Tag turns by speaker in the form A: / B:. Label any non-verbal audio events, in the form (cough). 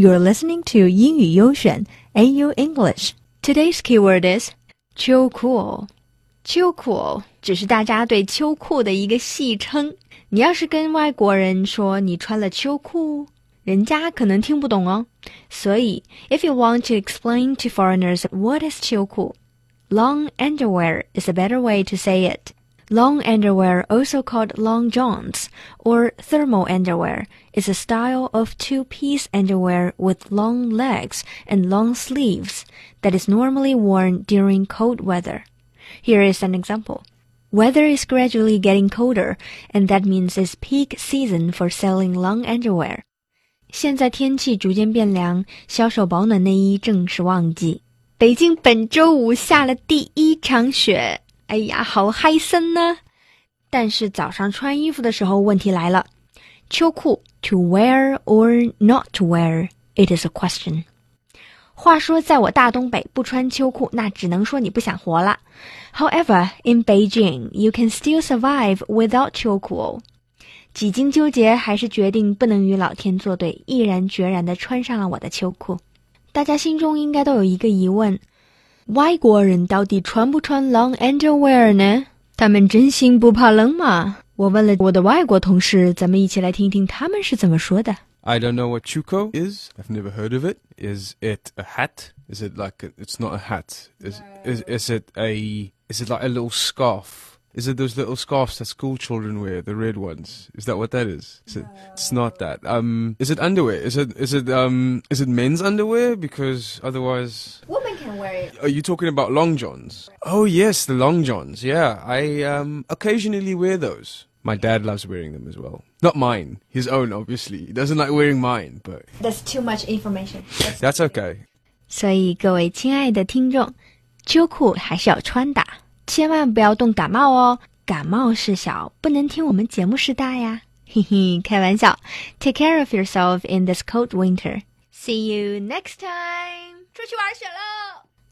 A: You're listening to 英语优选 AU English. Today's keyword is 秋裤。秋裤只是大家对秋裤的一个戏称。你要是跟外国人说你穿了秋裤，人家可能听不懂哦。所以，if you want to explain to foreigners what is 秋裤，long underwear is a better way to say it. Long underwear, also called long johns or thermal underwear, is a style of two-piece underwear with long legs and long sleeves that is normally worn during cold weather. Here is an example. Weather is gradually getting colder, and that means it's peak season for selling long underwear. 现在天气逐渐变凉，销售保暖内衣正是旺季。北京本周五下了第一场雪。 哎呀，好嗨森呢！但是早上穿衣服的时候，问题来了：秋裤 to wear or not to wear？It is a question。话说，在我大东北不穿秋裤，那只能说你不想活了。However, in Beijing, you can still survive without 秋裤哦。几经纠结，还是决定不能与老天作对，毅然决然地穿上了我的秋裤。大家心中应该都有一个疑问。外国人到底穿不穿 long underwear 呢？他们真心不怕冷吗？我问了我的外国同事，咱们一起来听听他们是怎么说的。
B: I don't know what chuko is. I've never heard of it. Is it a hat? Is it like a, it's not a hat? Is, is is it a is it like a little scarf? Is it those little scarves that school children wear, the red ones? Is that what that is? is it, it's not that. Um, is it underwear? Is it is it um is it men's underwear? Because otherwise,
A: women can wear it.
B: Are you talking about long johns? Oh yes, the long johns. Yeah, I um occasionally wear those. My dad loves wearing them as well. Not mine, his own, obviously. He doesn't like wearing mine, but
A: that's too much information.
B: That's, that's (laughs) okay.
A: 所以各位亲爱的听众，秋裤还是要穿的。千万不要冻感冒哦，感冒事小，不能听我们节目事大呀，嘿嘿，开玩笑。Take care of yourself in this cold winter. See you next time. 出去玩雪喽！